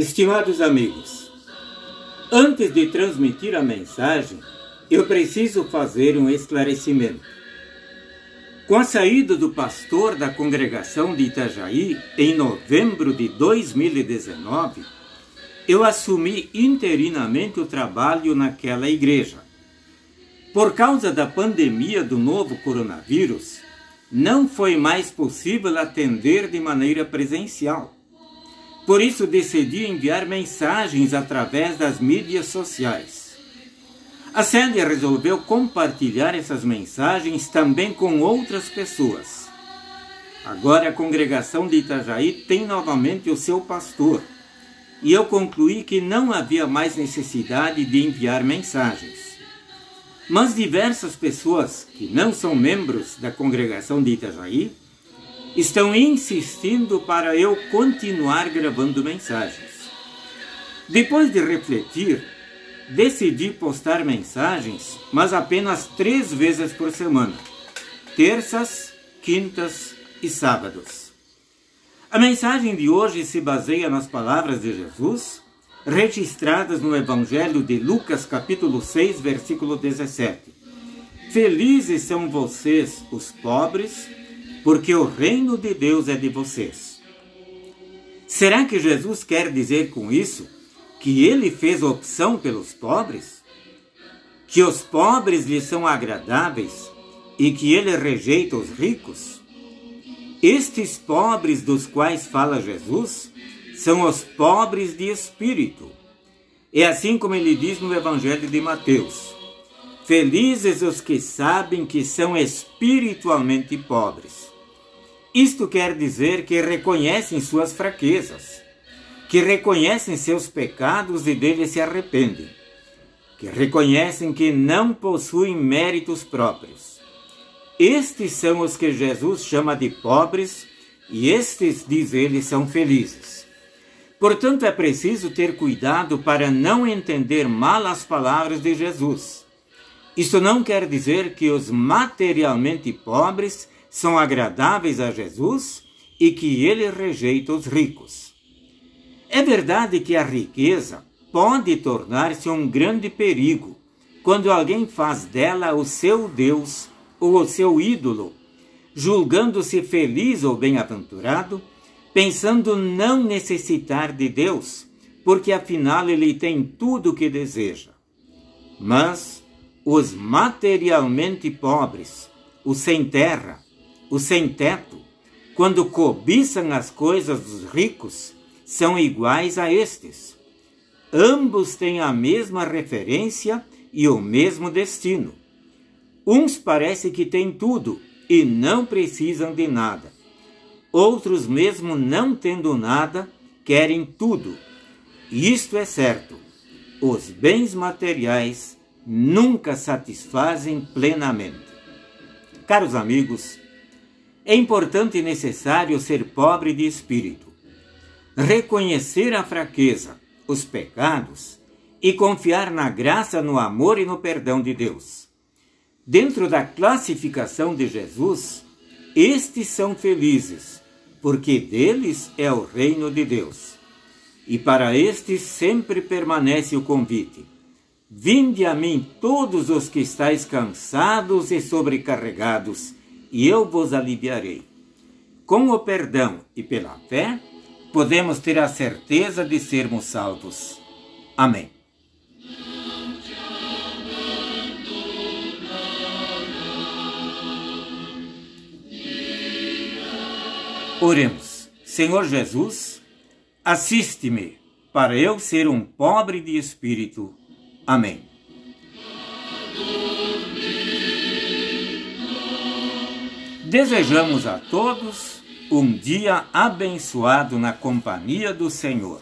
Estimados amigos, antes de transmitir a mensagem, eu preciso fazer um esclarecimento. Com a saída do pastor da congregação de Itajaí em novembro de 2019, eu assumi interinamente o trabalho naquela igreja. Por causa da pandemia do novo coronavírus, não foi mais possível atender de maneira presencial. Por isso decidi enviar mensagens através das mídias sociais. A Célia resolveu compartilhar essas mensagens também com outras pessoas. Agora a congregação de Itajaí tem novamente o seu pastor, e eu concluí que não havia mais necessidade de enviar mensagens. Mas diversas pessoas que não são membros da congregação de Itajaí estão insistindo para eu continuar gravando mensagens. Depois de refletir, decidi postar mensagens, mas apenas três vezes por semana: terças, quintas e sábados. A mensagem de hoje se baseia nas palavras de Jesus, registradas no Evangelho de Lucas, capítulo 6, versículo 17. Felizes são vocês, os pobres, porque o reino de Deus é de vocês. Será que Jesus quer dizer com isso que ele fez opção pelos pobres? Que os pobres lhe são agradáveis e que ele rejeita os ricos? Estes pobres dos quais fala Jesus são os pobres de espírito. É assim como ele diz no Evangelho de Mateus: Felizes os que sabem que são espiritualmente pobres. Isto quer dizer que reconhecem suas fraquezas, que reconhecem seus pecados e deles se arrependem, que reconhecem que não possuem méritos próprios. Estes são os que Jesus chama de pobres e estes, diz ele, são felizes. Portanto, é preciso ter cuidado para não entender mal as palavras de Jesus. Isso não quer dizer que os materialmente pobres são agradáveis a Jesus e que ele rejeita os ricos. É verdade que a riqueza pode tornar-se um grande perigo quando alguém faz dela o seu Deus ou o seu ídolo, julgando-se feliz ou bem-aventurado, pensando não necessitar de Deus, porque afinal ele tem tudo o que deseja. Mas os materialmente pobres, os sem terra, os sem teto, quando cobiçam as coisas dos ricos, são iguais a estes. Ambos têm a mesma referência e o mesmo destino. Uns parece que têm tudo e não precisam de nada. Outros, mesmo não tendo nada, querem tudo. Isto é certo: os bens materiais nunca satisfazem plenamente. Caros amigos, é importante e necessário ser pobre de espírito, reconhecer a fraqueza, os pecados e confiar na graça, no amor e no perdão de Deus. Dentro da classificação de Jesus, estes são felizes, porque deles é o reino de Deus. E para estes sempre permanece o convite: Vinde a mim todos os que estáis cansados e sobrecarregados e eu vos aliviarei. Com o perdão e pela fé, podemos ter a certeza de sermos salvos. Amém. Oremos. Senhor Jesus, assiste-me para eu ser um pobre de espírito. Amém. Desejamos a todos um dia abençoado na companhia do Senhor.